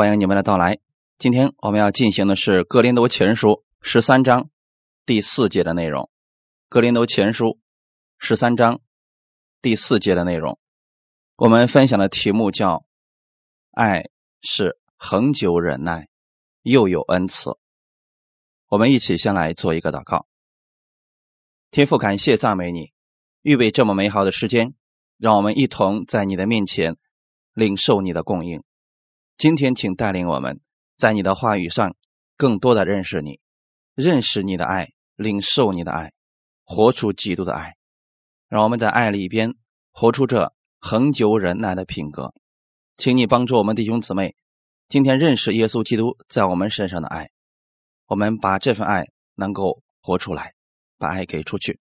欢迎你们的到来。今天我们要进行的是《格林多前书》十三章第四节的内容，《格林多前书》十三章第四节的内容。我们分享的题目叫“爱是恒久忍耐，又有恩慈”。我们一起先来做一个祷告。天父，感谢赞美你，预备这么美好的时间，让我们一同在你的面前领受你的供应。今天，请带领我们在你的话语上更多的认识你，认识你的爱，领受你的爱，活出基督的爱。让我们在爱里边活出这恒久忍耐的品格。请你帮助我们弟兄姊妹，今天认识耶稣基督在我们身上的爱。我们把这份爱能够活出来，把爱给出去。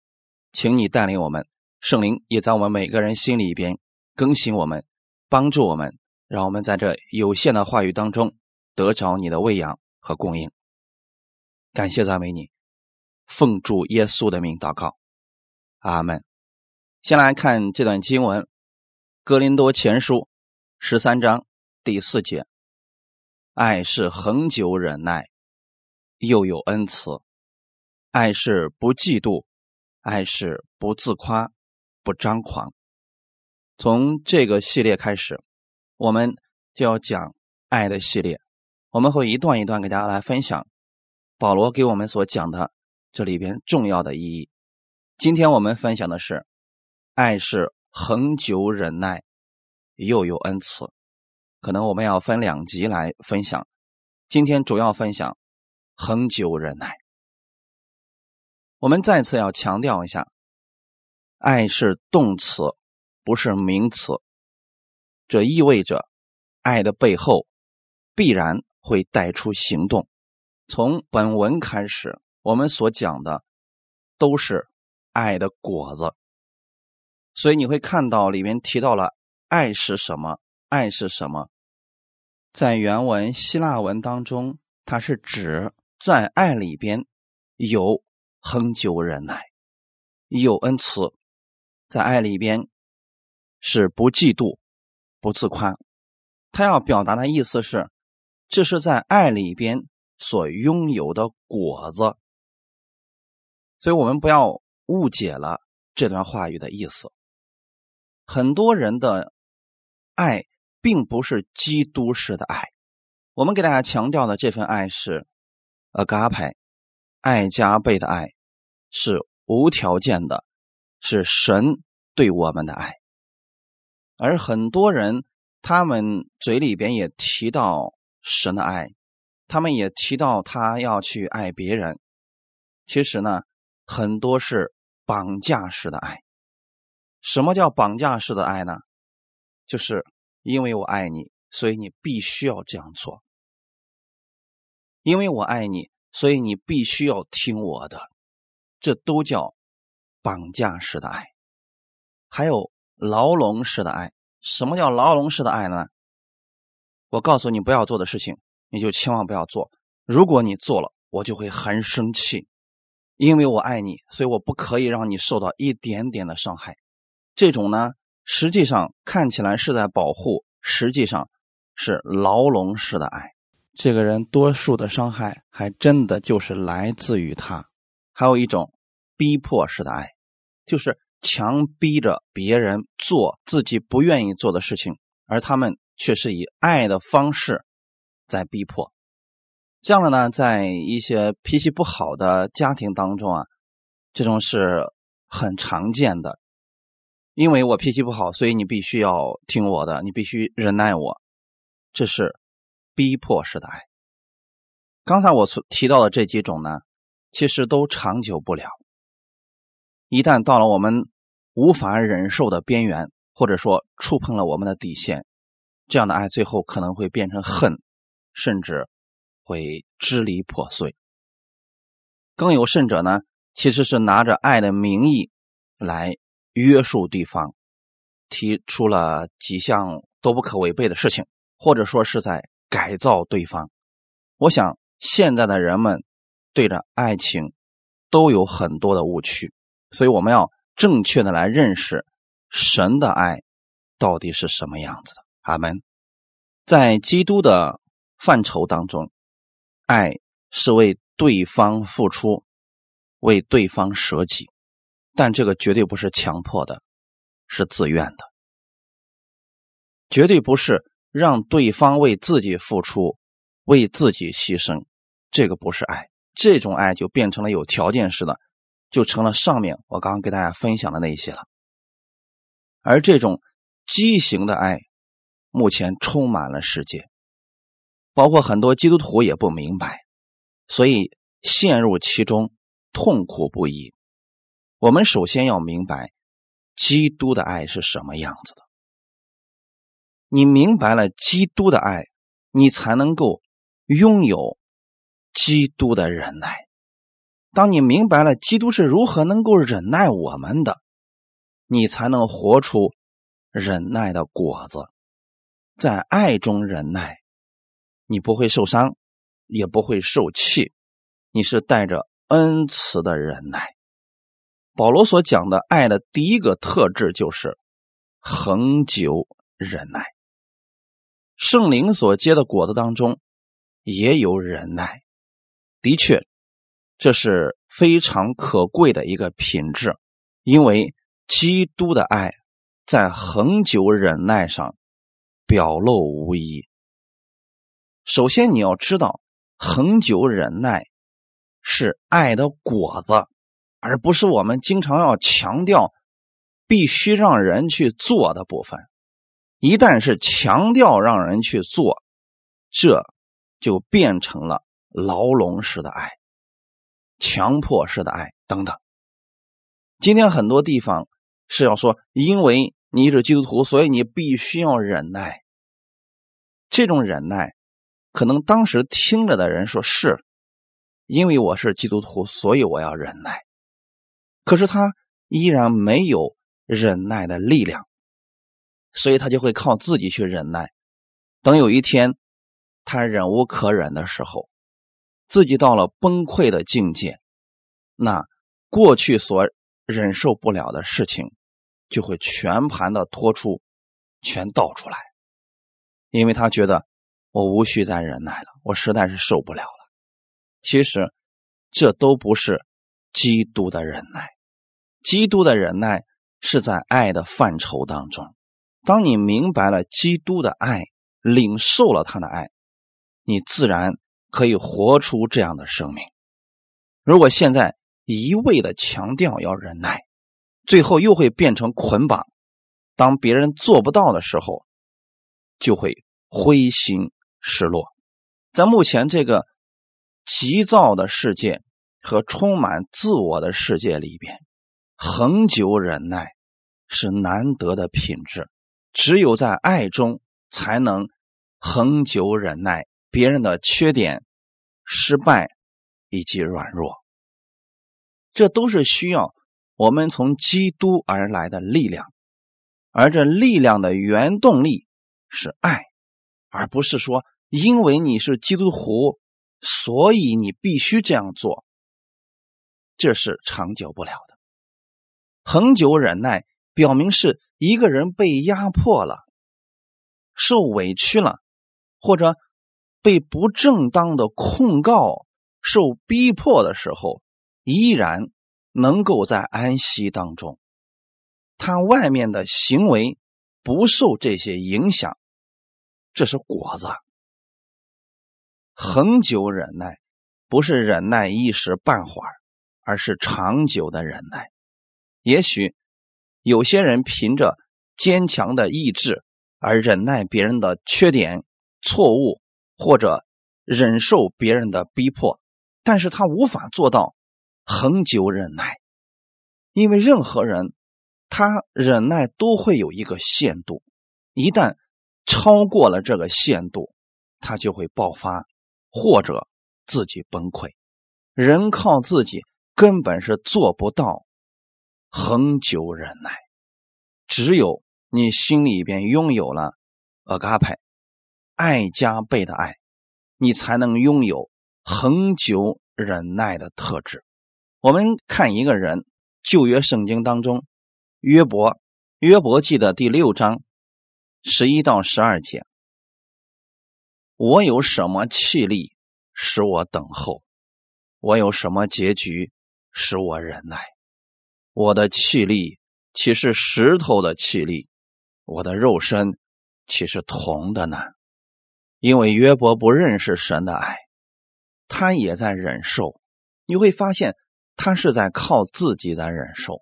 请你带领我们，圣灵也在我们每个人心里边更新我们，帮助我们。让我们在这有限的话语当中得着你的喂养和供应。感谢赞美你，奉主耶稣的名祷告，阿门。先来看这段经文，《哥林多前书》十三章第四节：“爱是恒久忍耐，又有恩慈；爱是不嫉妒，爱是不自夸，不张狂。”从这个系列开始。我们就要讲爱的系列，我们会一段一段给大家来分享保罗给我们所讲的这里边重要的意义。今天我们分享的是，爱是恒久忍耐，又有恩慈。可能我们要分两集来分享。今天主要分享恒久忍耐。我们再次要强调一下，爱是动词，不是名词。这意味着，爱的背后必然会带出行动。从本文开始，我们所讲的都是爱的果子。所以你会看到里面提到了爱是什么？爱是什么？在原文希腊文当中，它是指在爱里边有恒久忍耐，有恩慈，在爱里边是不嫉妒。不自夸，他要表达的意思是，这是在爱里边所拥有的果子，所以我们不要误解了这段话语的意思。很多人的爱并不是基督式的爱，我们给大家强调的这份爱是 agape，爱加倍的爱，是无条件的，是神对我们的爱。而很多人，他们嘴里边也提到神的爱，他们也提到他要去爱别人。其实呢，很多是绑架式的爱。什么叫绑架式的爱呢？就是因为我爱你，所以你必须要这样做；因为我爱你，所以你必须要听我的。这都叫绑架式的爱。还有。牢笼式的爱，什么叫牢笼式的爱呢？我告诉你不要做的事情，你就千万不要做。如果你做了，我就会很生气，因为我爱你，所以我不可以让你受到一点点的伤害。这种呢，实际上看起来是在保护，实际上是牢笼式的爱。这个人多数的伤害，还真的就是来自于他。还有一种逼迫式的爱，就是。强逼着别人做自己不愿意做的事情，而他们却是以爱的方式在逼迫。这样的呢，在一些脾气不好的家庭当中啊，这种是很常见的。因为我脾气不好，所以你必须要听我的，你必须忍耐我，这是逼迫式的爱。刚才我所提到的这几种呢，其实都长久不了。一旦到了我们。无法忍受的边缘，或者说触碰了我们的底线，这样的爱最后可能会变成恨，甚至会支离破碎。更有甚者呢，其实是拿着爱的名义来约束对方，提出了几项都不可违背的事情，或者说是在改造对方。我想现在的人们对着爱情都有很多的误区，所以我们要。正确的来认识神的爱到底是什么样子的。阿门。在基督的范畴当中，爱是为对方付出，为对方舍己，但这个绝对不是强迫的，是自愿的，绝对不是让对方为自己付出、为自己牺牲，这个不是爱，这种爱就变成了有条件式的，就成了上面我刚刚给大家分享的那些了，而这种畸形的爱。目前充满了世界，包括很多基督徒也不明白，所以陷入其中，痛苦不已。我们首先要明白，基督的爱是什么样子的。你明白了基督的爱，你才能够拥有基督的忍耐。当你明白了基督是如何能够忍耐我们的，你才能活出忍耐的果子。在爱中忍耐，你不会受伤，也不会受气，你是带着恩慈的忍耐。保罗所讲的爱的第一个特质就是恒久忍耐。圣灵所结的果子当中也有忍耐，的确，这是非常可贵的一个品质，因为基督的爱在恒久忍耐上。表露无遗。首先，你要知道，恒久忍耐是爱的果子，而不是我们经常要强调必须让人去做的部分。一旦是强调让人去做，这就变成了牢笼式的爱、强迫式的爱等等。今天很多地方是要说，因为。你是基督徒，所以你必须要忍耐。这种忍耐，可能当时听着的人说是，因为我是基督徒，所以我要忍耐。可是他依然没有忍耐的力量，所以他就会靠自己去忍耐。等有一天他忍无可忍的时候，自己到了崩溃的境界，那过去所忍受不了的事情。就会全盘的托出，全倒出来，因为他觉得我无需再忍耐了，我实在是受不了了。其实这都不是基督的忍耐，基督的忍耐是在爱的范畴当中。当你明白了基督的爱，领受了他的爱，你自然可以活出这样的生命。如果现在一味的强调要忍耐，最后又会变成捆绑，当别人做不到的时候，就会灰心失落。在目前这个急躁的世界和充满自我的世界里边，恒久忍耐是难得的品质。只有在爱中，才能恒久忍耐别人的缺点、失败以及软弱。这都是需要。我们从基督而来的力量，而这力量的原动力是爱，而不是说因为你是基督徒，所以你必须这样做。这是长久不了的。恒久忍耐，表明是一个人被压迫了、受委屈了，或者被不正当的控告、受逼迫的时候，依然。能够在安息当中，他外面的行为不受这些影响，这是果子。恒久忍耐，不是忍耐一时半会儿，而是长久的忍耐。也许有些人凭着坚强的意志而忍耐别人的缺点、错误，或者忍受别人的逼迫，但是他无法做到。恒久忍耐，因为任何人他忍耐都会有一个限度，一旦超过了这个限度，他就会爆发或者自己崩溃。人靠自己根本是做不到恒久忍耐，只有你心里边拥有了阿嘎派爱加倍的爱，你才能拥有恒久忍耐的特质。我们看一个人，旧约圣经当中，约伯，约伯记的第六章十一到十二节。我有什么气力使我等候？我有什么结局使我忍耐？我的气力岂是石头的气力？我的肉身岂是铜的呢？因为约伯不认识神的爱，他也在忍受。你会发现，他是在靠自己在忍受，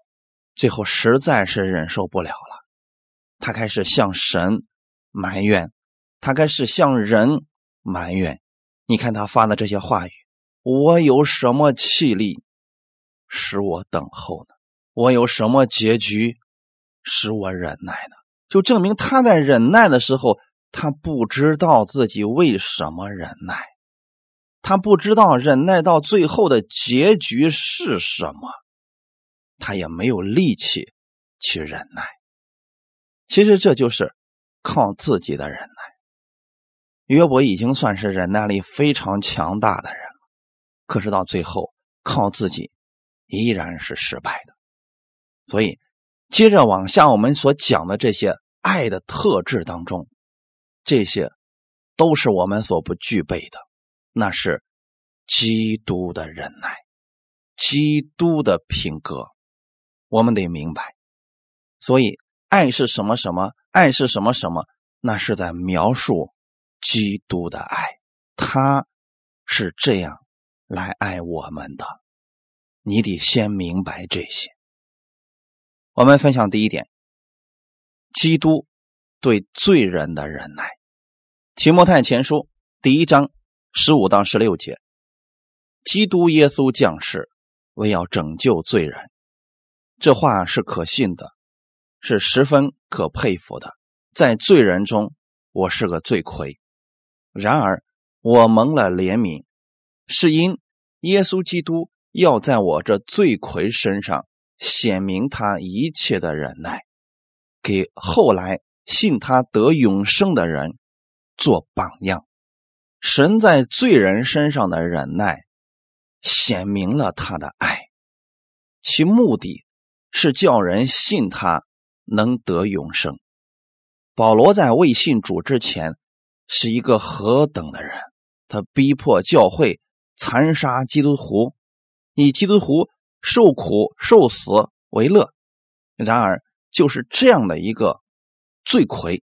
最后实在是忍受不了了，他开始向神埋怨，他开始向人。埋怨，你看他发的这些话语，我有什么气力使我等候呢？我有什么结局使我忍耐呢？就证明他在忍耐的时候，他不知道自己为什么忍耐，他不知道忍耐到最后的结局是什么，他也没有力气去忍耐。其实这就是靠自己的忍耐。约伯已经算是忍耐力非常强大的人了，可是到最后靠自己依然是失败的。所以，接着往下我们所讲的这些爱的特质当中，这些都是我们所不具备的，那是基督的忍耐，基督的品格，我们得明白。所以，爱是什么什么？爱是什么什么？那是在描述。基督的爱，他是这样来爱我们的。你得先明白这些。我们分享第一点：基督对罪人的忍耐。提摩太前书第一章十五到十六节，基督耶稣降世为要拯救罪人，这话是可信的，是十分可佩服的。在罪人中，我是个罪魁。然而，我蒙了怜悯，是因耶稣基督要在我这罪魁身上显明他一切的忍耐，给后来信他得永生的人做榜样。神在罪人身上的忍耐，显明了他的爱，其目的是叫人信他能得永生。保罗在未信主之前。是一个何等的人！他逼迫教会，残杀基督徒，以基督徒受苦受死为乐。然而，就是这样的一个罪魁，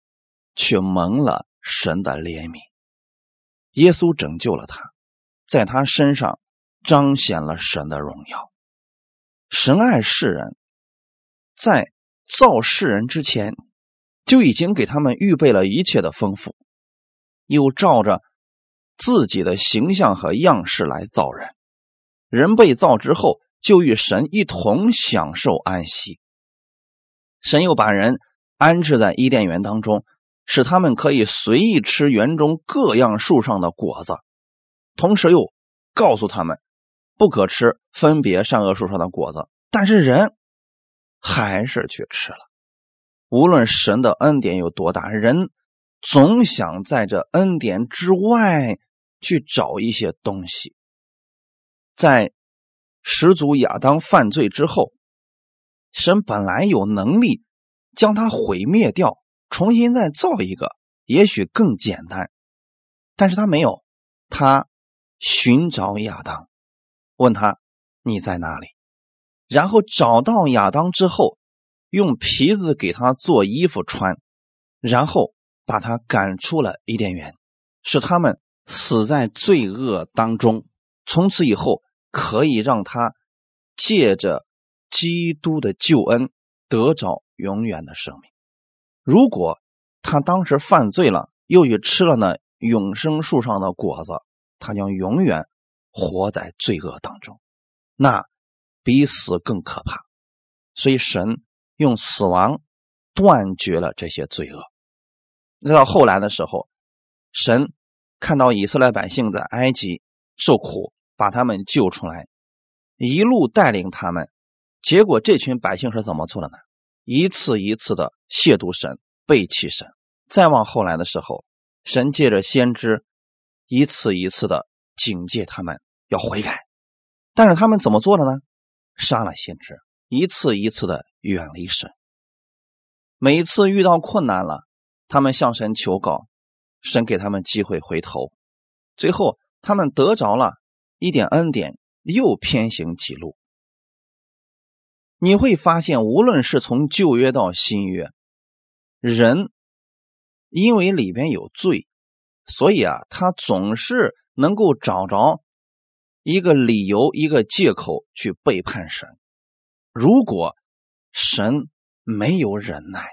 却蒙了神的怜悯。耶稣拯救了他，在他身上彰显了神的荣耀。神爱世人，在造世人之前，就已经给他们预备了一切的丰富。又照着自己的形象和样式来造人，人被造之后，就与神一同享受安息。神又把人安置在伊甸园当中，使他们可以随意吃园中各样树上的果子，同时又告诉他们不可吃分别善恶树上的果子。但是人还是去吃了。无论神的恩典有多大，人。总想在这恩典之外去找一些东西。在始祖亚当犯罪之后，神本来有能力将他毁灭掉，重新再造一个，也许更简单，但是他没有。他寻找亚当，问他你在哪里？然后找到亚当之后，用皮子给他做衣服穿，然后。把他赶出了伊甸园，使他们死在罪恶当中。从此以后，可以让他借着基督的救恩得着永远的生命。如果他当时犯罪了，又去吃了那永生树上的果子，他将永远活在罪恶当中，那比死更可怕。所以，神用死亡断绝了这些罪恶。再到后来的时候，神看到以色列百姓在埃及受苦，把他们救出来，一路带领他们。结果这群百姓是怎么做的呢？一次一次的亵渎神、背弃神。再往后来的时候，神借着先知一次一次的警戒他们要悔改，但是他们怎么做的呢？杀了先知，一次一次的远离神。每一次遇到困难了。他们向神求告，神给他们机会回头，最后他们得着了一点恩典，又偏行己路。你会发现，无论是从旧约到新约，人因为里边有罪，所以啊，他总是能够找着一个理由、一个借口去背叛神。如果神没有忍耐，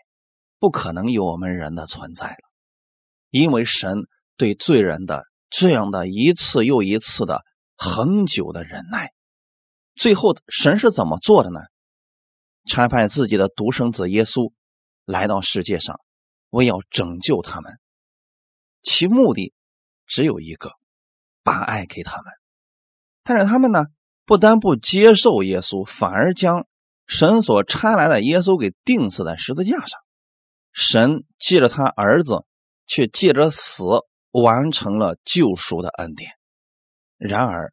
不可能有我们人的存在了，因为神对罪人的这样的一次又一次的恒久的忍耐，最后神是怎么做的呢？差派自己的独生子耶稣来到世界上，为要拯救他们，其目的只有一个：把爱给他们。但是他们呢，不但不接受耶稣，反而将神所差来的耶稣给钉死在十字架上。神借着他儿子，却借着死完成了救赎的恩典。然而，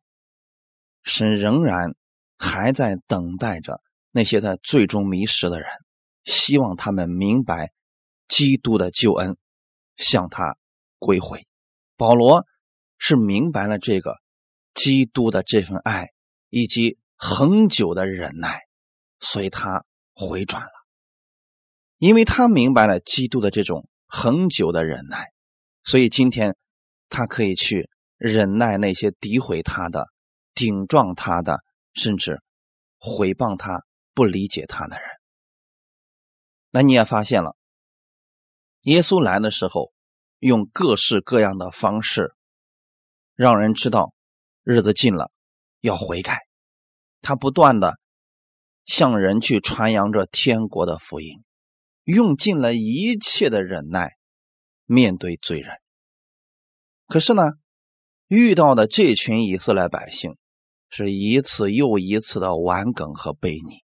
神仍然还在等待着那些在最终迷失的人，希望他们明白基督的救恩，向他归回。保罗是明白了这个基督的这份爱以及恒久的忍耐，所以他回转了。因为他明白了基督的这种恒久的忍耐，所以今天他可以去忍耐那些诋毁他的、顶撞他的，甚至毁谤他、不理解他的人。那你也发现了，耶稣来的时候，用各式各样的方式，让人知道日子近了，要悔改。他不断的向人去传扬着天国的福音。用尽了一切的忍耐面对罪人，可是呢，遇到的这群以色列百姓是一次又一次的顽梗和悖逆，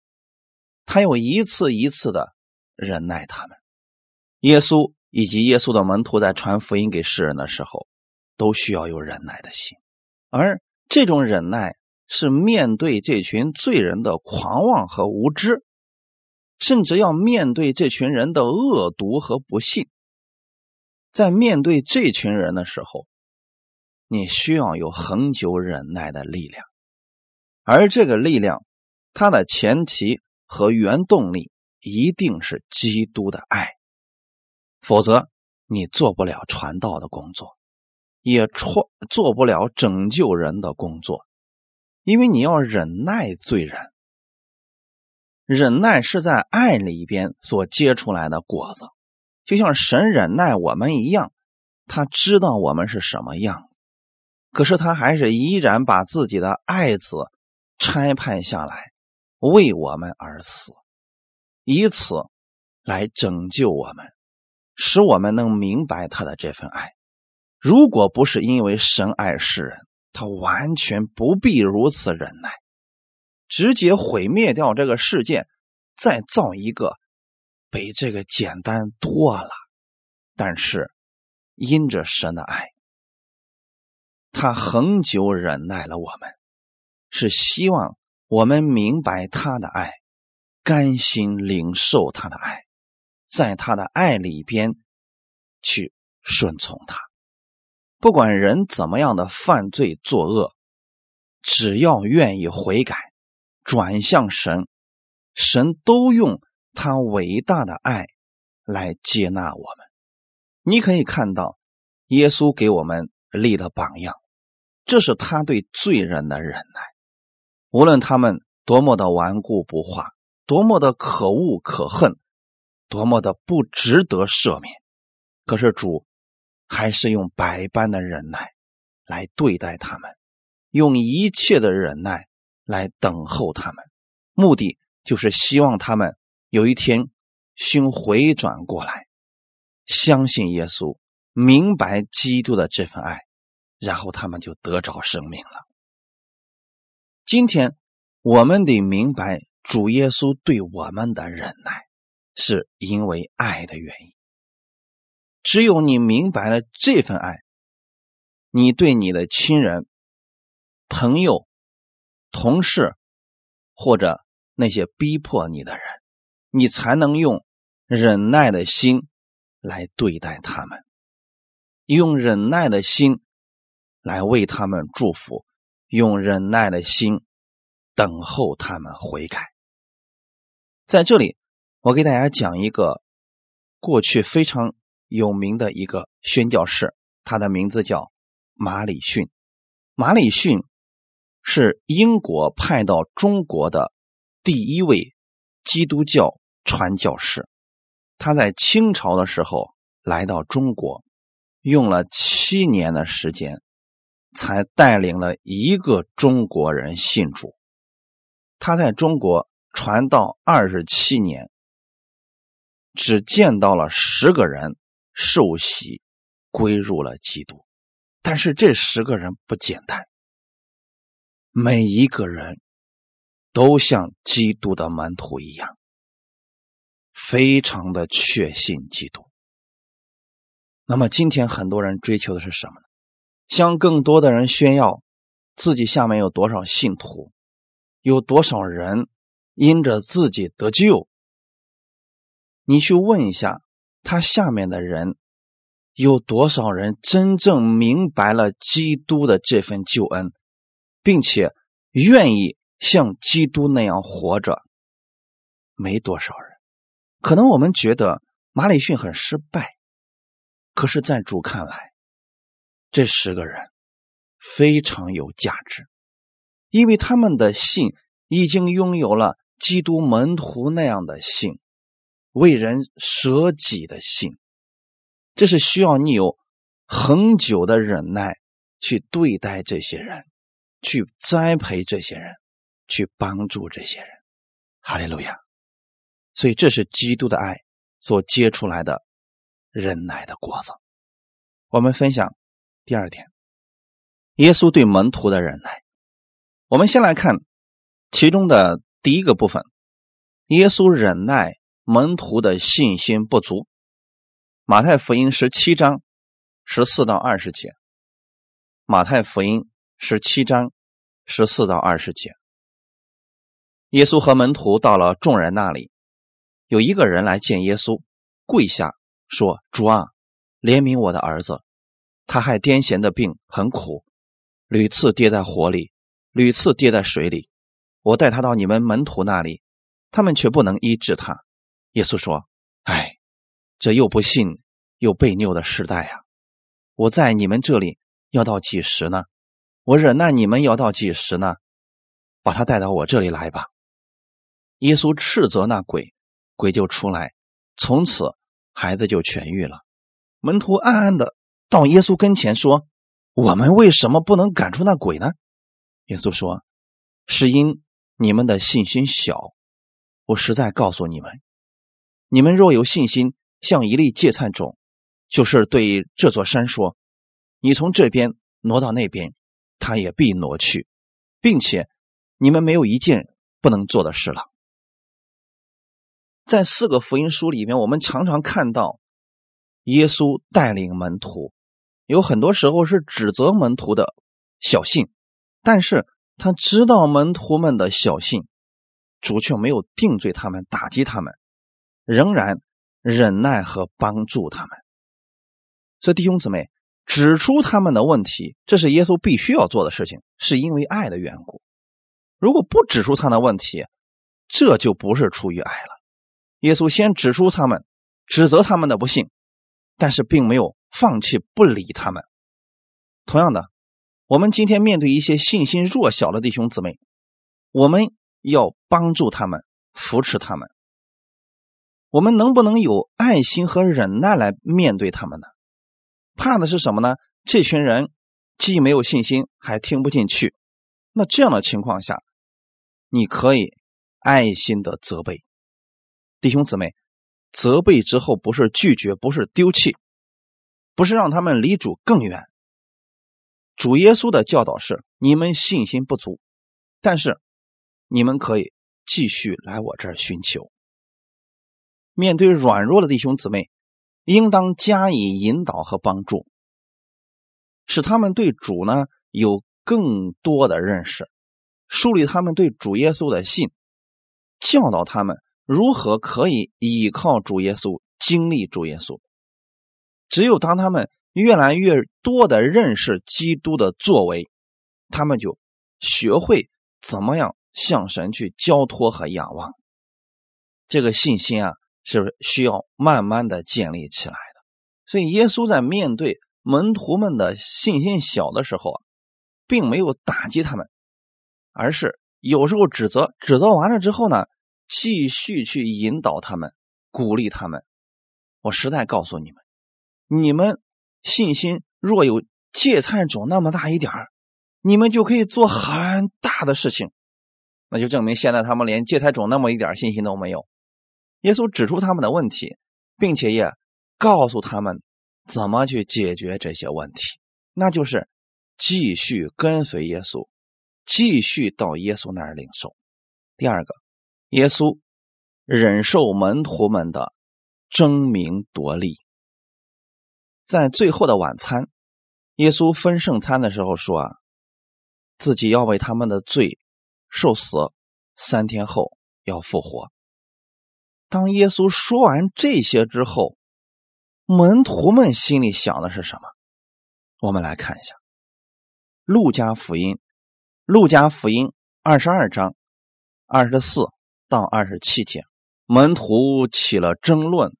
他又一次一次的忍耐他们。耶稣以及耶稣的门徒在传福音给世人的时候，都需要有忍耐的心，而这种忍耐是面对这群罪人的狂妄和无知。甚至要面对这群人的恶毒和不幸，在面对这群人的时候，你需要有恒久忍耐的力量，而这个力量，它的前提和原动力一定是基督的爱，否则你做不了传道的工作，也创做不了拯救人的工作，因为你要忍耐罪人。忍耐是在爱里边所结出来的果子，就像神忍耐我们一样，他知道我们是什么样，可是他还是依然把自己的爱子差派下来为我们而死，以此来拯救我们，使我们能明白他的这份爱。如果不是因为神爱世人，他完全不必如此忍耐。直接毁灭掉这个世界，再造一个，比这个简单多了。但是，因着神的爱，他恒久忍耐了我们，是希望我们明白他的爱，甘心领受他的爱，在他的爱里边去顺从他。不管人怎么样的犯罪作恶，只要愿意悔改。转向神，神都用他伟大的爱来接纳我们。你可以看到，耶稣给我们立了榜样，这是他对罪人的忍耐。无论他们多么的顽固不化，多么的可恶可恨，多么的不值得赦免，可是主还是用百般的忍耐来对待他们，用一切的忍耐。来等候他们，目的就是希望他们有一天心回转过来，相信耶稣，明白基督的这份爱，然后他们就得着生命了。今天我们得明白，主耶稣对我们的忍耐，是因为爱的原因。只有你明白了这份爱，你对你的亲人、朋友。同事，或者那些逼迫你的人，你才能用忍耐的心来对待他们。用忍耐的心来为他们祝福，用忍耐的心等候他们悔改。在这里，我给大家讲一个过去非常有名的一个宣教士，他的名字叫马里逊。马里逊是英国派到中国的第一位基督教传教士。他在清朝的时候来到中国。用了七年的时间，才带领了一个中国人信主。他在中国传道二十七年，只见到了十个人受洗归入了基督。但是这十个人不简单，每一个人都像基督的门徒一样，非常的确信基督。那么今天很多人追求的是什么呢？向更多的人炫耀自己下面有多少信徒，有多少人因着自己得救。你去问一下他下面的人，有多少人真正明白了基督的这份救恩，并且愿意像基督那样活着？没多少人。可能我们觉得马里逊很失败。可是，在主看来，这十个人非常有价值，因为他们的信已经拥有了基督门徒那样的信，为人舍己的信。这是需要你有恒久的忍耐去对待这些人，去栽培这些人，去帮助这些人。哈利路亚！所以，这是基督的爱所结出来的。忍耐的果子。我们分享第二点，耶稣对门徒的忍耐。我们先来看其中的第一个部分：耶稣忍耐门徒的信心不足。马太福音十七章十四到二十节。马太福音十七章十四到二十节。耶稣和门徒到了众人那里，有一个人来见耶稣，跪下。说：“主啊，怜悯我的儿子，他害癫痫的病很苦，屡次跌在火里，屡次跌在水里。我带他到你们门徒那里，他们却不能医治他。”耶稣说：“哎，这又不信又被拗的时代啊！我在你们这里要到几时呢？我忍耐你们要到几时呢？把他带到我这里来吧。”耶稣斥责那鬼，鬼就出来，从此。孩子就痊愈了。门徒暗暗的到耶稣跟前说：“我们为什么不能赶出那鬼呢？”耶稣说：“是因你们的信心小。我实在告诉你们，你们若有信心，像一粒芥菜种，就是对这座山说：‘你从这边挪到那边，它也必挪去，并且你们没有一件不能做的事了。’”在四个福音书里面，我们常常看到耶稣带领门徒，有很多时候是指责门徒的小信，但是他知道门徒们的小信，主却没有定罪他们、打击他们，仍然忍耐和帮助他们。所以弟兄姊妹，指出他们的问题，这是耶稣必须要做的事情，是因为爱的缘故。如果不指出他的问题，这就不是出于爱了。耶稣先指出他们，指责他们的不幸，但是并没有放弃不理他们。同样的，我们今天面对一些信心弱小的弟兄姊妹，我们要帮助他们，扶持他们。我们能不能有爱心和忍耐来面对他们呢？怕的是什么呢？这群人既没有信心，还听不进去。那这样的情况下，你可以爱心的责备。弟兄姊妹，责备之后不是拒绝，不是丢弃，不是让他们离主更远。主耶稣的教导是：你们信心不足，但是你们可以继续来我这儿寻求。面对软弱的弟兄姊妹，应当加以引导和帮助，使他们对主呢有更多的认识，树立他们对主耶稣的信，教导他们。如何可以依靠主耶稣、经历主耶稣？只有当他们越来越多的认识基督的作为，他们就学会怎么样向神去交托和仰望。这个信心啊，是需要慢慢的建立起来的。所以，耶稣在面对门徒们的信心小的时候啊，并没有打击他们，而是有时候指责，指责完了之后呢，继续去引导他们，鼓励他们。我实在告诉你们，你们。信心若有芥菜种那么大一点儿，你们就可以做很大的事情。那就证明现在他们连芥菜种那么一点信心都没有。耶稣指出他们的问题，并且也告诉他们怎么去解决这些问题，那就是继续跟随耶稣，继续到耶稣那儿领受。第二个，耶稣忍受门徒们的争名夺利。在最后的晚餐，耶稣分圣餐的时候说：“啊，自己要为他们的罪受死，三天后要复活。”当耶稣说完这些之后，门徒们心里想的是什么？我们来看一下《路加福音》，《路加福音》二十二章二十四到二十七节，门徒起了争论，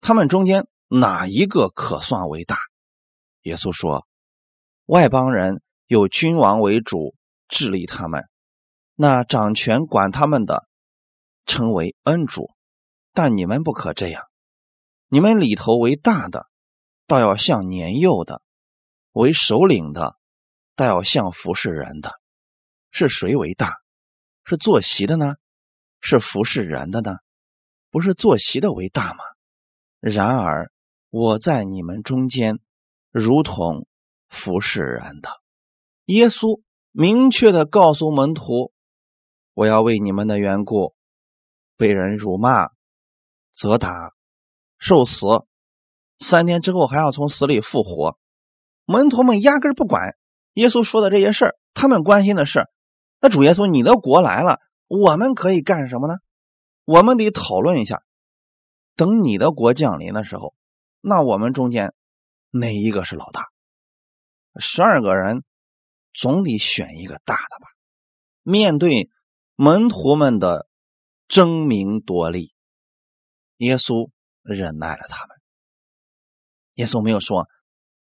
他们中间。哪一个可算为大？耶稣说：“外邦人有君王为主治理他们，那掌权管他们的称为恩主。但你们不可这样，你们里头为大的，倒要像年幼的；为首领的，倒要像服侍人的。是谁为大？是坐席的呢？是服侍人的呢？不是坐席的为大吗？然而。”我在你们中间，如同服侍人的。耶稣明确的告诉门徒：“我要为你们的缘故，被人辱骂、责打、受死，三天之后还要从死里复活。”门徒们压根不管耶稣说的这些事儿，他们关心的是：那主耶稣，你的国来了，我们可以干什么呢？我们得讨论一下，等你的国降临的时候。那我们中间哪一个是老大？十二个人总得选一个大的吧。面对门徒们的争名夺利，耶稣忍耐了他们。耶稣没有说：“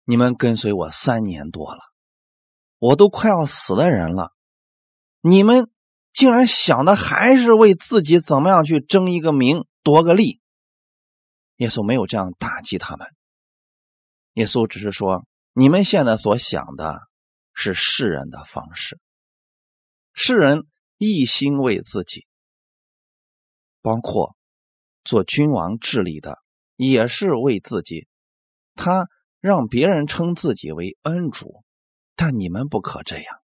你们跟随我三年多了，我都快要死的人了，你们竟然想的还是为自己怎么样去争一个名、夺个利。”耶稣没有这样打击他们，耶稣只是说：“你们现在所想的是世人的方式，世人一心为自己，包括做君王治理的也是为自己，他让别人称自己为恩主，但你们不可这样，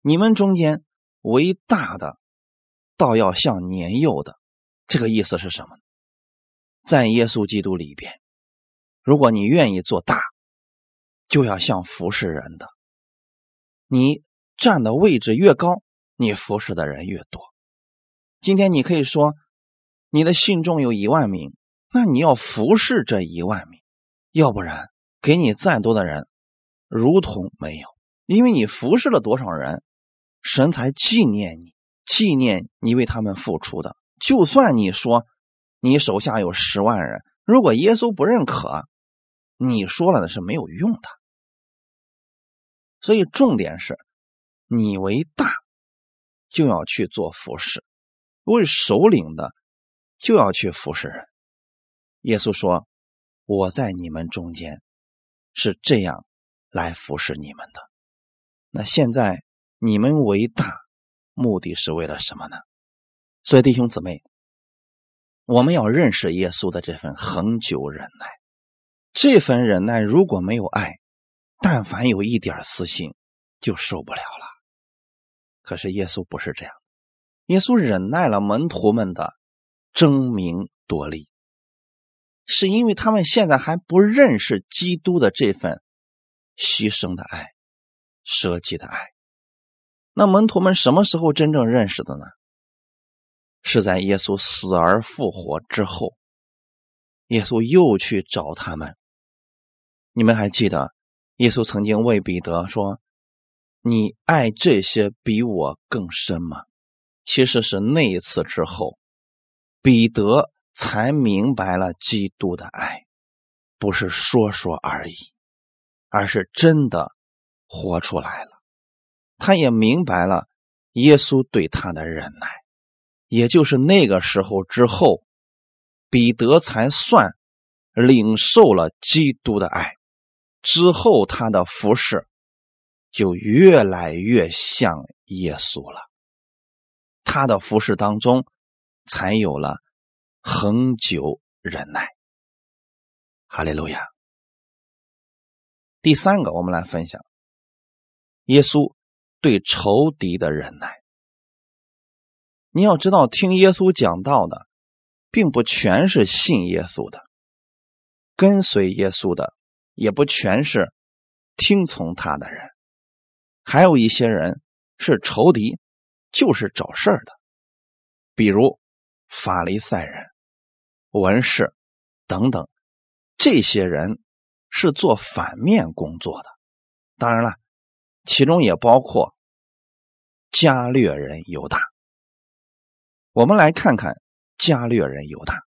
你们中间为大的，倒要像年幼的，这个意思是什么呢？”在耶稣基督里边，如果你愿意做大，就要像服侍人的。你站的位置越高，你服侍的人越多。今天你可以说，你的信众有一万名，那你要服侍这一万名，要不然给你再多的人，如同没有，因为你服侍了多少人，神才纪念你，纪念你为他们付出的。就算你说。你手下有十万人，如果耶稣不认可，你说了的是没有用的。所以重点是，你为大，就要去做服侍；为首领的，就要去服侍人。耶稣说：“我在你们中间是这样来服侍你们的。”那现在你们为大，目的是为了什么呢？所以弟兄姊妹。我们要认识耶稣的这份恒久忍耐，这份忍耐如果没有爱，但凡有一点私心，就受不了了。可是耶稣不是这样，耶稣忍耐了门徒们的争名夺利，是因为他们现在还不认识基督的这份牺牲的爱、舍己的爱。那门徒们什么时候真正认识的呢？是在耶稣死而复活之后，耶稣又去找他们，你们还记得，耶稣曾经为彼得说：“你爱这些比我更深吗？”其实是那一次之后，彼得才明白了基督的爱，不是说说而已，而是真的活出来了。他也明白了耶稣对他的忍耐，也就是那个时候之后，彼得才算领受了基督的爱。之后，他的服饰就越来越像耶稣了。他的服饰当中，才有了恒久忍耐。哈利路亚。第三个，我们来分享耶稣。对仇敌的忍耐，你要知道，听耶稣讲道的，并不全是信耶稣的，跟随耶稣的，也不全是听从他的人，还有一些人是仇敌，就是找事儿的，比如法利赛人、文士等等，这些人是做反面工作的。当然了。其中也包括加略人犹大。我们来看看加略人犹大。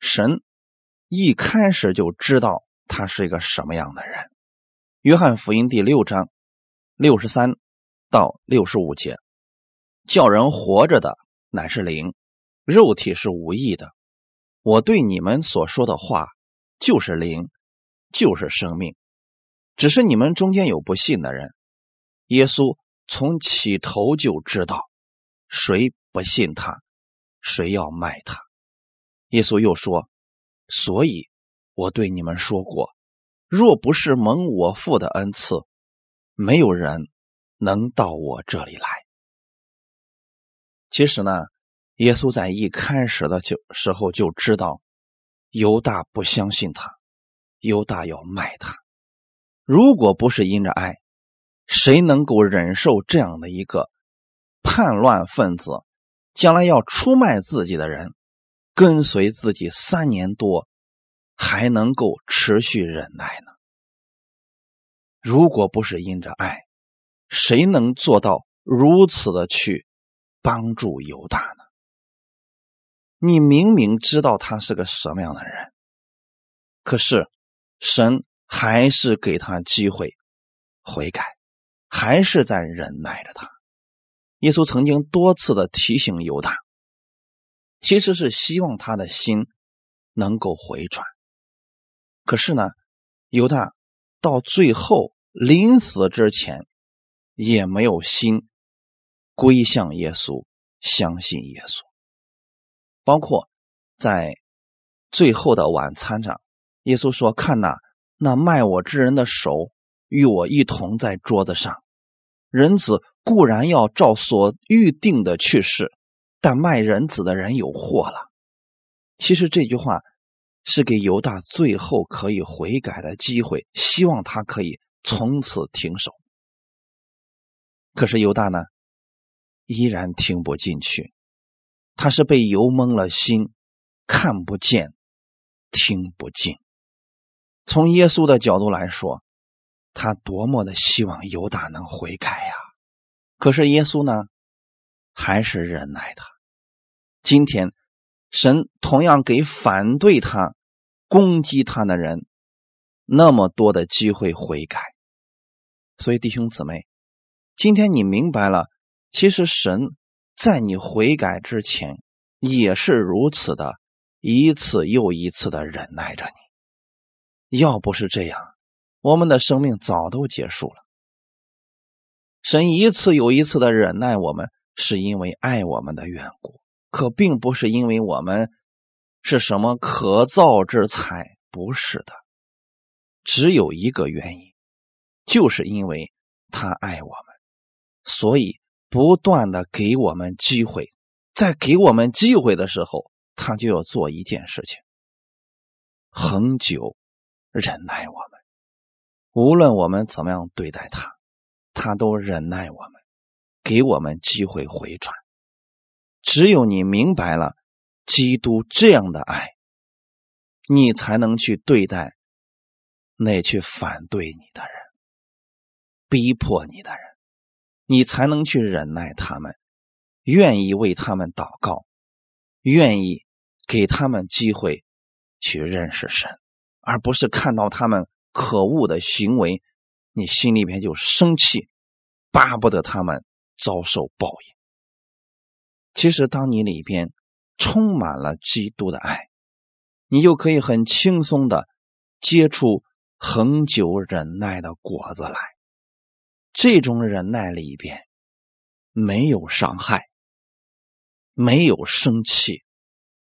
神一开始就知道他是一个什么样的人。约翰福音第六章六十三到六十五节，叫人活着的乃是灵，肉体是无益的。我对你们所说的话就是灵，就是生命。只是你们中间有不信的人，耶稣从起头就知道，谁不信他，谁要卖他。耶稣又说：“所以我对你们说过，若不是蒙我父的恩赐，没有人能到我这里来。”其实呢，耶稣在一开始的就时候就知道，犹大不相信他，犹大要卖他。如果不是因着爱，谁能够忍受这样的一个叛乱分子，将来要出卖自己的人，跟随自己三年多，还能够持续忍耐呢？如果不是因着爱，谁能做到如此的去帮助犹大呢？你明明知道他是个什么样的人，可是神。还是给他机会悔改，还是在忍耐着他。耶稣曾经多次的提醒犹大，其实是希望他的心能够回转。可是呢，犹大到最后临死之前也没有心归向耶稣，相信耶稣。包括在最后的晚餐上，耶稣说：“看呐。”那卖我之人的手与我一同在桌子上，人子固然要照所预定的去世，但卖人子的人有祸了。其实这句话是给犹大最后可以悔改的机会，希望他可以从此停手。可是犹大呢，依然听不进去，他是被油蒙了心，看不见，听不进。从耶稣的角度来说，他多么的希望犹大能悔改呀！可是耶稣呢，还是忍耐他。今天，神同样给反对他、攻击他的人那么多的机会悔改。所以，弟兄姊妹，今天你明白了，其实神在你悔改之前也是如此的，一次又一次的忍耐着你。要不是这样，我们的生命早都结束了。神一次又一次的忍耐我们，是因为爱我们的缘故，可并不是因为我们是什么可造之材，不是的。只有一个原因，就是因为他爱我们，所以不断的给我们机会，在给我们机会的时候，他就要做一件事情，恒久。忍耐我们，无论我们怎么样对待他，他都忍耐我们，给我们机会回转。只有你明白了基督这样的爱，你才能去对待那去反对你的人、逼迫你的人，你才能去忍耐他们，愿意为他们祷告，愿意给他们机会去认识神，而不是看到他们可恶的行为，你心里边就生气，巴不得他们遭受报应。其实，当你里边充满了基督的爱。你就可以很轻松的结出恒久忍耐的果子来。这种忍耐里边没有伤害，没有生气，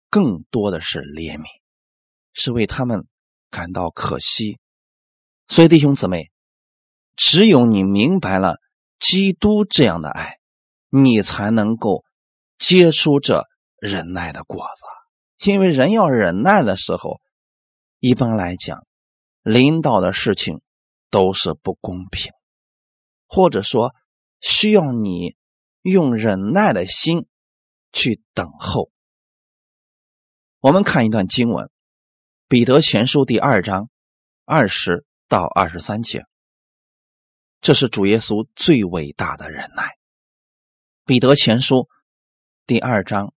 更多的是怜悯，是为他们感到可惜。所以弟兄姊妹，只有你明白了基督这样的爱，你才能够结出这忍耐的果子。因为人要忍耐的时候，一般来讲，领导的事情都是不公平，或者说需要你用忍耐的心去等候。我们看一段经文，《彼得前书》第二章二十到二十三节，这是主耶稣最伟大的忍耐。《彼得前书》第二章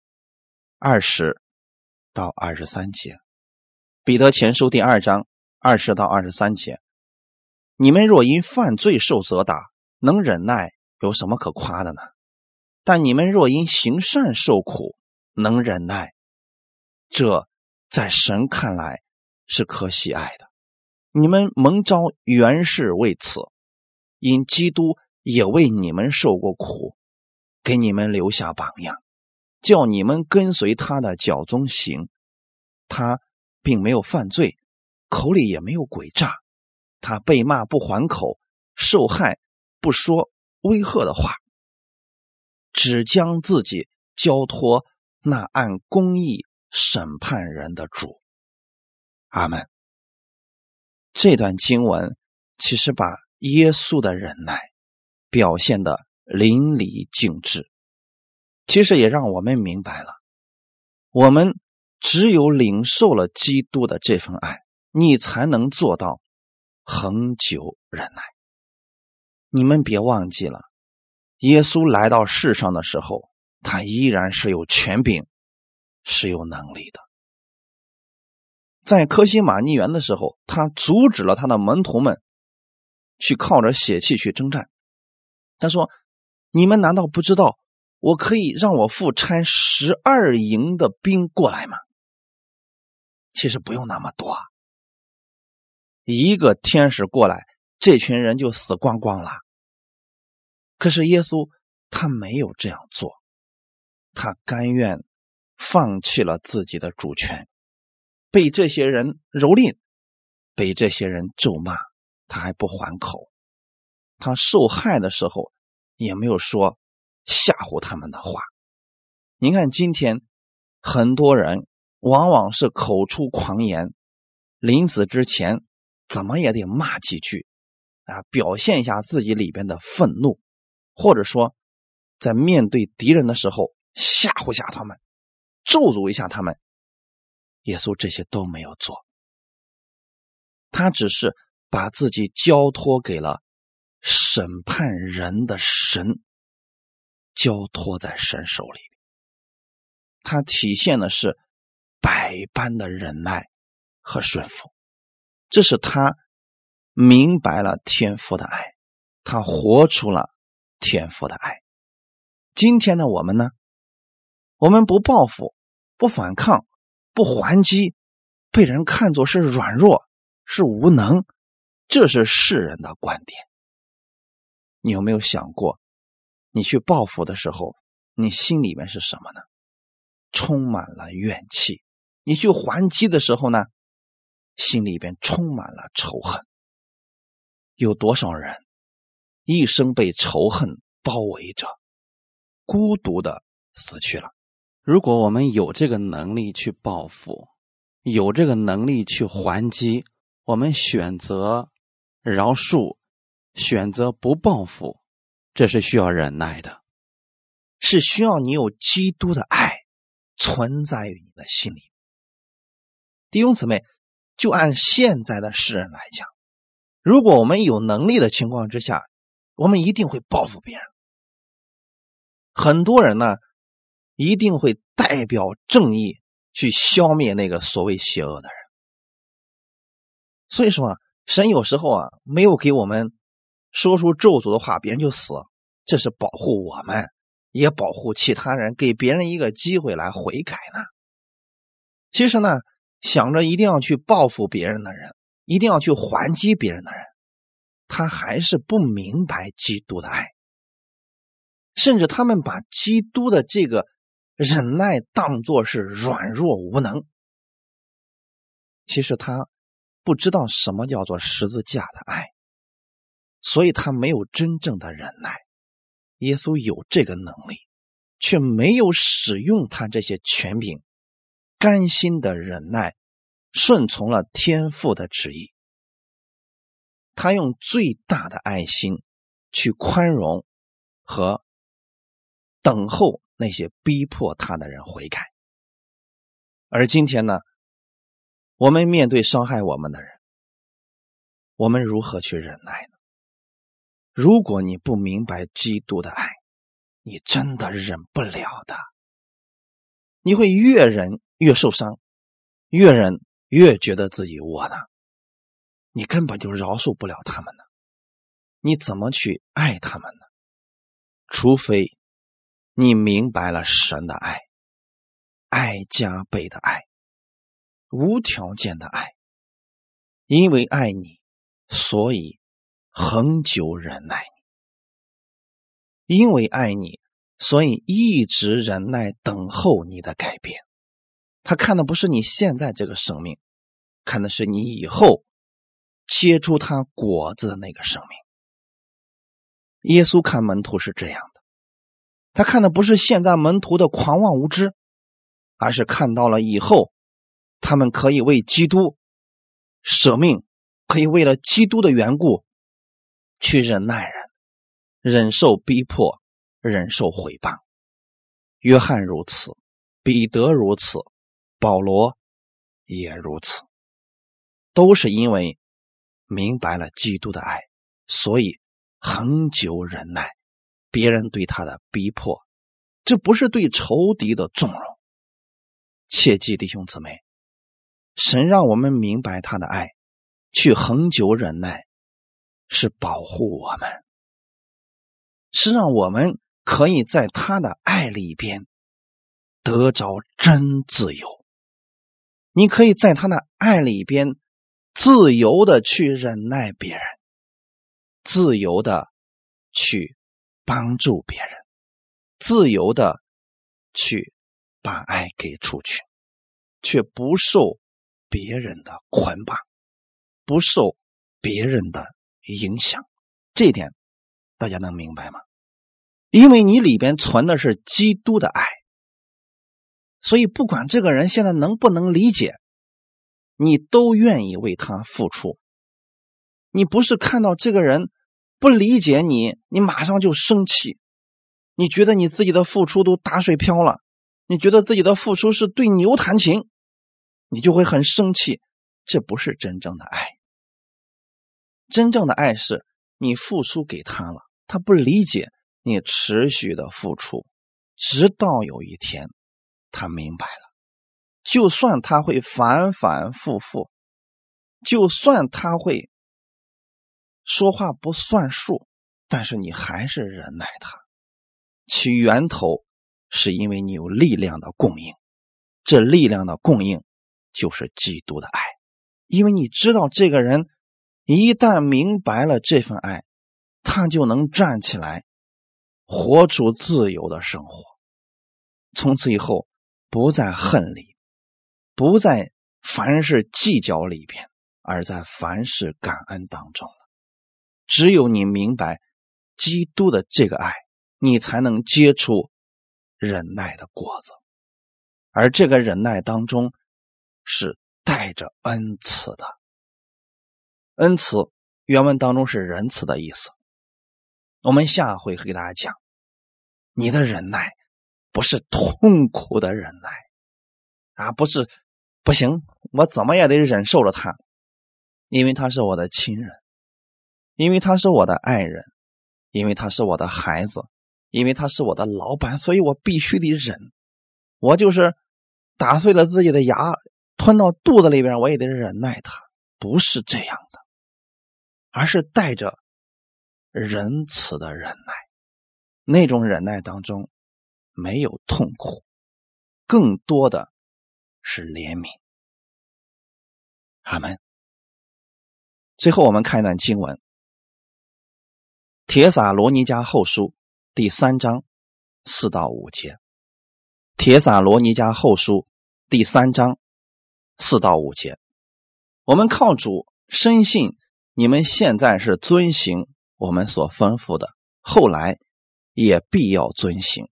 二十。到二十三节，《彼得前书》第二章二十到二十三节：你们若因犯罪受责打，能忍耐，有什么可夸的呢？但你们若因行善受苦，能忍耐，这在神看来是可喜爱的。你们蒙召原是为此，因基督也为你们受过苦，给你们留下榜样。叫你们跟随他的脚踪行，他并没有犯罪，口里也没有诡诈，他被骂不还口，受害不说威吓的话，只将自己交托那按公义审判人的主。阿门。这段经文其实把耶稣的忍耐表现的淋漓尽致。其实也让我们明白了，我们只有领受了基督的这份爱，你才能做到恒久忍耐。你们别忘记了，耶稣来到世上的时候，他依然是有权柄，是有能力的。在科西玛尼园的时候，他阻止了他的门徒们去靠着血气去征战。他说：“你们难道不知道？”我可以让我父差十二营的兵过来吗？其实不用那么多，一个天使过来，这群人就死光光了。可是耶稣他没有这样做，他甘愿放弃了自己的主权，被这些人蹂躏，被这些人咒骂，他还不还口。他受害的时候也没有说。吓唬他们的话，您看，今天很多人往往是口出狂言，临死之前怎么也得骂几句啊，表现一下自己里边的愤怒，或者说在面对敌人的时候吓唬吓他们，咒诅一下他们。耶稣这些都没有做，他只是把自己交托给了审判人的神。交托在神手里，他体现的是百般的忍耐和顺服，这是他明白了天父的爱，他活出了天父的爱。今天的我们呢？我们不报复，不反抗，不还击，被人看作是软弱，是无能，这是世人的观点。你有没有想过？你去报复的时候，你心里面是什么呢？充满了怨气。你去还击的时候呢，心里边充满了仇恨。有多少人一生被仇恨包围着，孤独的死去了？如果我们有这个能力去报复，有这个能力去还击，我们选择饶恕，选择不报复。这是需要忍耐的，是需要你有基督的爱存在于你的心里。弟兄姊妹，就按现在的世人来讲，如果我们有能力的情况之下，我们一定会报复别人。很多人呢，一定会代表正义去消灭那个所谓邪恶的人。所以说啊，神有时候啊，没有给我们说出咒诅的话，别人就死，这是保护我们，也保护其他人，给别人一个机会来悔改呢。其实呢，想着一定要去报复别人的人。一定要去还击别人的人，他还是不明白基督的爱，甚至他们把基督的这个忍耐当作是软弱无能。其实他不知道什么叫做十字架的爱，所以他没有真正的忍耐。耶稣有这个能力，却没有使用他这些权柄，甘心的忍耐。顺从了天父的旨意，他用最大的爱心去宽容和等候那些逼迫他的人悔改。而今天呢，我们面对伤害我们的人，我们如何去忍耐呢？如果你不明白基督的爱，你真的忍不了的，你会越忍越受伤，越忍。越觉得自己窝囊，你根本就饶恕不了他们呢。你怎么去爱他们呢？除非你明白了神的爱，爱加倍的爱，无条件的爱。因为爱你，所以恒久忍耐你；因为爱你，所以一直忍耐等候你的改变。他看的不是你现在这个生命，看的是你以后结出他果子的那个生命。耶稣看门徒是这样的，他看的不是现在门徒的狂妄无知，而是看到了以后他们可以为基督舍命，可以为了基督的缘故去忍耐人，忍受逼迫，忍受毁谤。约翰如此，彼得如此。保罗也如此，都是因为明白了基督的爱，所以恒久忍耐别人对他的逼迫。这不是对仇敌的纵容。切记，弟兄姊妹，神让我们明白他的爱，去恒久忍耐，是保护我们，是让我们可以在他的爱里边得着真自由。你可以在他的爱里边自由的去忍耐别人，自由的去帮助别人，自由的去把爱给出去，却不受别人的捆绑，不受别人的影响。这一点大家能明白吗？因为你里边存的是基督的爱。所以，不管这个人现在能不能理解，你都愿意为他付出。你不是看到这个人不理解你，你马上就生气，你觉得你自己的付出都打水漂了，你觉得自己的付出是对牛弹琴，你就会很生气。这不是真正的爱。真正的爱是你付出给他了，他不理解，你持续的付出，直到有一天。他明白了，就算他会反反复复，就算他会说话不算数，但是你还是忍耐他。其源头是因为你有力量的供应，这力量的供应就是基督的爱。因为你知道，这个人一旦明白了这份爱，他就能站起来，活出自由的生活。从此以后。不在恨里，不在凡事计较里边，而在凡事感恩当中了。只有你明白基督的这个爱，你才能结出忍耐的果子。而这个忍耐当中是带着恩慈的。恩慈原文当中是仁慈的意思。我们下回给大家讲你的忍耐。不是痛苦的忍耐啊，不是不行，我怎么也得忍受着他，因为他是我的亲人，因为他是我的爱人，因为他是我的孩子，因为他是我的老板，所以我必须得忍。我就是打碎了自己的牙，吞到肚子里边，我也得忍耐他。不是这样的，而是带着仁慈的忍耐。那种忍耐当中没有痛苦，更多的是怜悯。阿门。最后，我们看一段经文，《铁撒罗尼迦后书》第三章四到五节，《铁撒罗尼迦后书》第三章四到五节。我们靠主深信，你们现在是遵行我们所吩咐的，后来也必要遵行。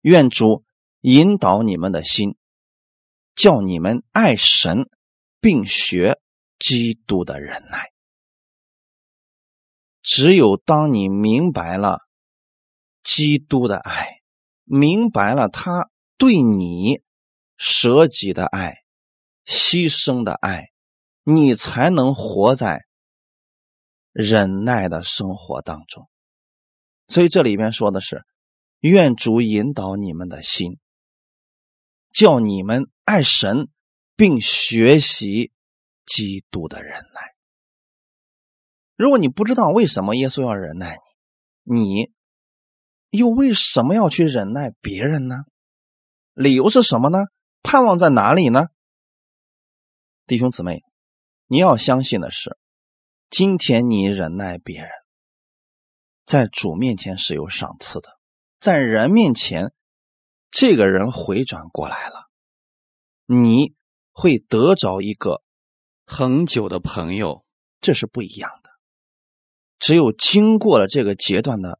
愿主引导你们的心，叫你们爱神，并学基督的忍耐。只有当你明白了基督的爱，明白了他对你舍己的爱、牺牲的爱。你才能活在忍耐的生活当中，所以这里边说的是，愿主引导你们的心，叫你们爱神，并学习基督的忍耐。如果你不知道为什么耶稣要忍耐你，你又为什么要去忍耐别人呢？理由是什么呢？盼望在哪里呢？弟兄姊妹。你要相信的是，今天你忍耐别人，在主面前是有赏赐的；在人面前，这个人回转过来了，你会得着一个恒久的朋友，这是不一样的。只有经过了这个阶段的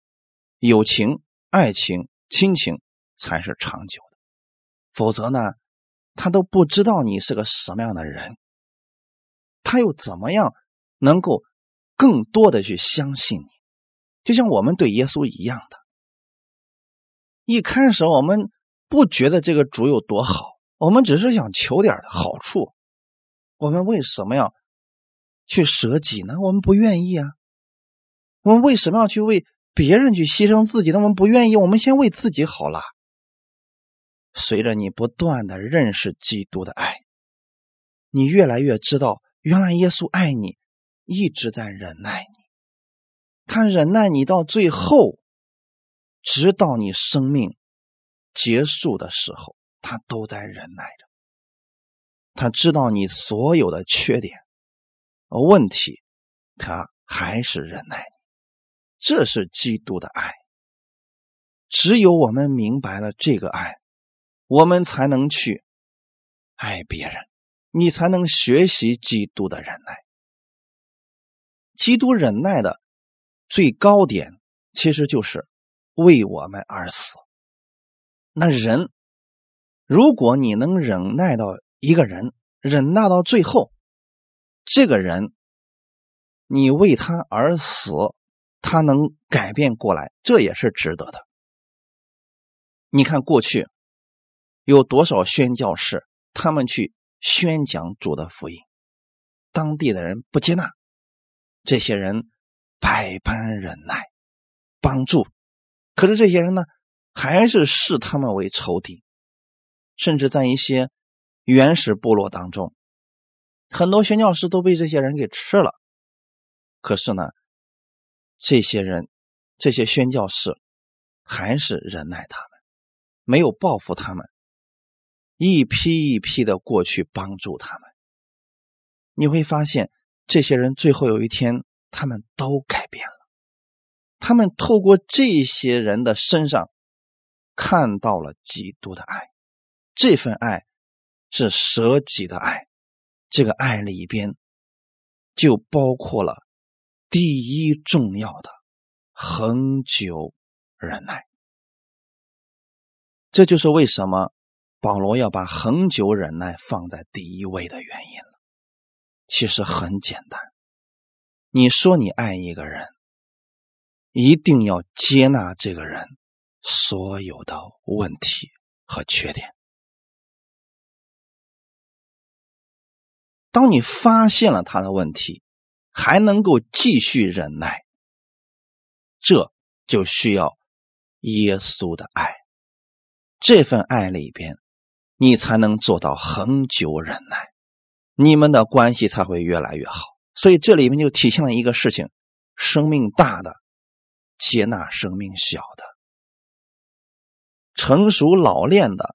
友情、爱情、亲情，才是长久的。否则呢，他都不知道你是个什么样的人。他又怎么样能够更多的去相信你？就像我们对耶稣一样的。一开始我们不觉得这个主有多好，我们只是想求点好处。我们为什么要去舍己呢？我们不愿意啊。我们为什么要去为别人去牺牲自己？我们不愿意。我们先为自己好了。随着你不断的认识基督的爱，你越来越知道。原来耶稣爱你，一直在忍耐你，他忍耐你到最后，直到你生命结束的时候，他都在忍耐着。他知道你所有的缺点、问题，他还是忍耐你。这是基督的爱。只有我们明白了这个爱，我们才能去爱别人。你才能学习基督的忍耐。基督忍耐的最高点，其实就是为我们而死。那人，如果你能忍耐到一个人，忍耐到最后，这个人，你为他而死，他能改变过来，这也是值得的。你看过去有多少宣教士，他们去。宣讲主的福音，当地的人不接纳，这些人百般忍耐，帮助，可是这些人呢，还是视他们为仇敌，甚至在一些原始部落当中，很多宣教士都被这些人给吃了。可是呢，这些人，这些宣教士还是忍耐他们，没有报复他们。一批一批的过去帮助他们，你会发现，这些人最后有一天，他们都改变了。他们透过这些人的身上，看到了基督的爱。这份爱是舍己的爱，这个爱里边就包括了第一重要的恒久忍耐。这就是为什么。保罗要把恒久忍耐放在第一位的原因了，其实很简单。你说你爱一个人，一定要接纳这个人所有的问题和缺点。当你发现了他的问题，还能够继续忍耐，这就需要耶稣的爱，这份爱里边，你才能做到恒久忍耐，你们的关系才会越来越好。所以这里面就体现了一个事情：生命大的接纳生命小的，成熟老练的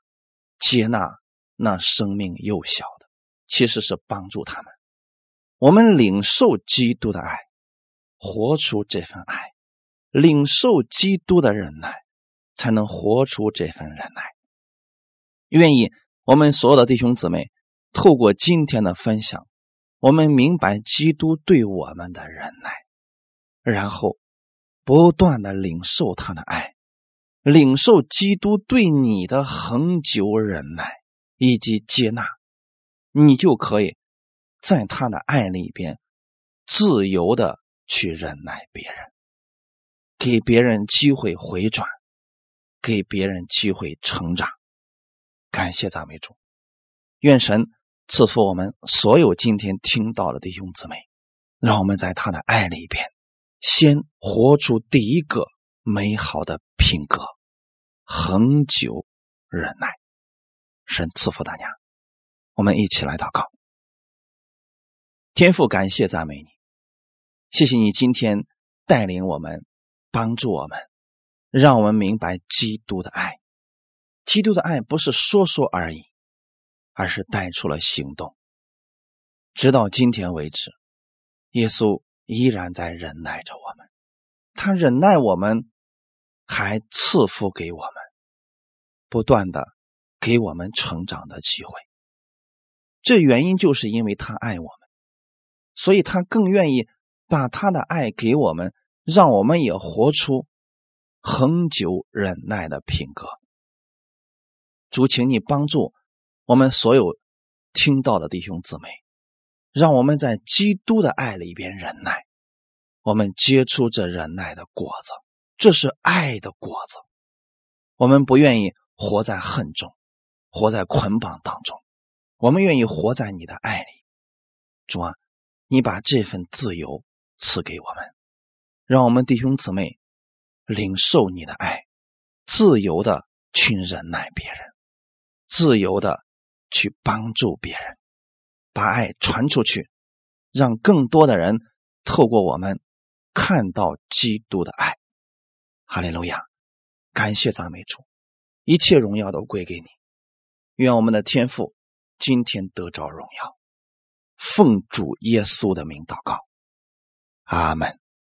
接纳那生命幼小的，其实是帮助他们。我们领受基督的爱，活出这份爱，领受基督的忍耐，才能活出这份忍耐。愿意我们所有的弟兄姊妹透过今天的分享，我们明白基督对我们的忍耐，然后不断的领受他的爱，领受基督对你的恒久忍耐以及接纳，你就可以。在他的爱里边，自由的去忍耐别人，给别人机会回转，给别人机会成长。感谢赞美主，愿神赐福我们所有今天听到的弟兄姊妹，让我们在他的爱里边，先活出第一个美好的品格，恒久忍耐。神赐福大家，我们一起来祷告。天父，感谢赞美你，谢谢你今天带领我们，帮助我们，让我们明白基督的爱。基督的爱不是说说而已，而是带出了行动。直到今天为止，耶稣依然在忍耐着我们，他忍耐我们，还赐福给我们，不断的给我们成长的机会。这原因就是因为他爱我们。所以他更愿意把他的爱给我们，让我们也活出恒久忍耐的品格。主，请你帮助我们所有听到的弟兄姊妹，让我们在基督的爱里边忍耐，我们结出这忍耐的果子，这是爱的果子。我们不愿意活在恨中，活在捆绑当中，我们愿意活在你的爱里，主啊。你把这份自由赐给我们，让我们弟兄姊妹领受你的爱，自由的去忍耐别人，自由的去帮助别人，把爱传出去，让更多的人透过我们看到基督的爱。哈利路亚！感谢赞美主，一切荣耀都归给你。愿我们的天父今天得着荣耀。奉主耶稣的名祷告，阿门。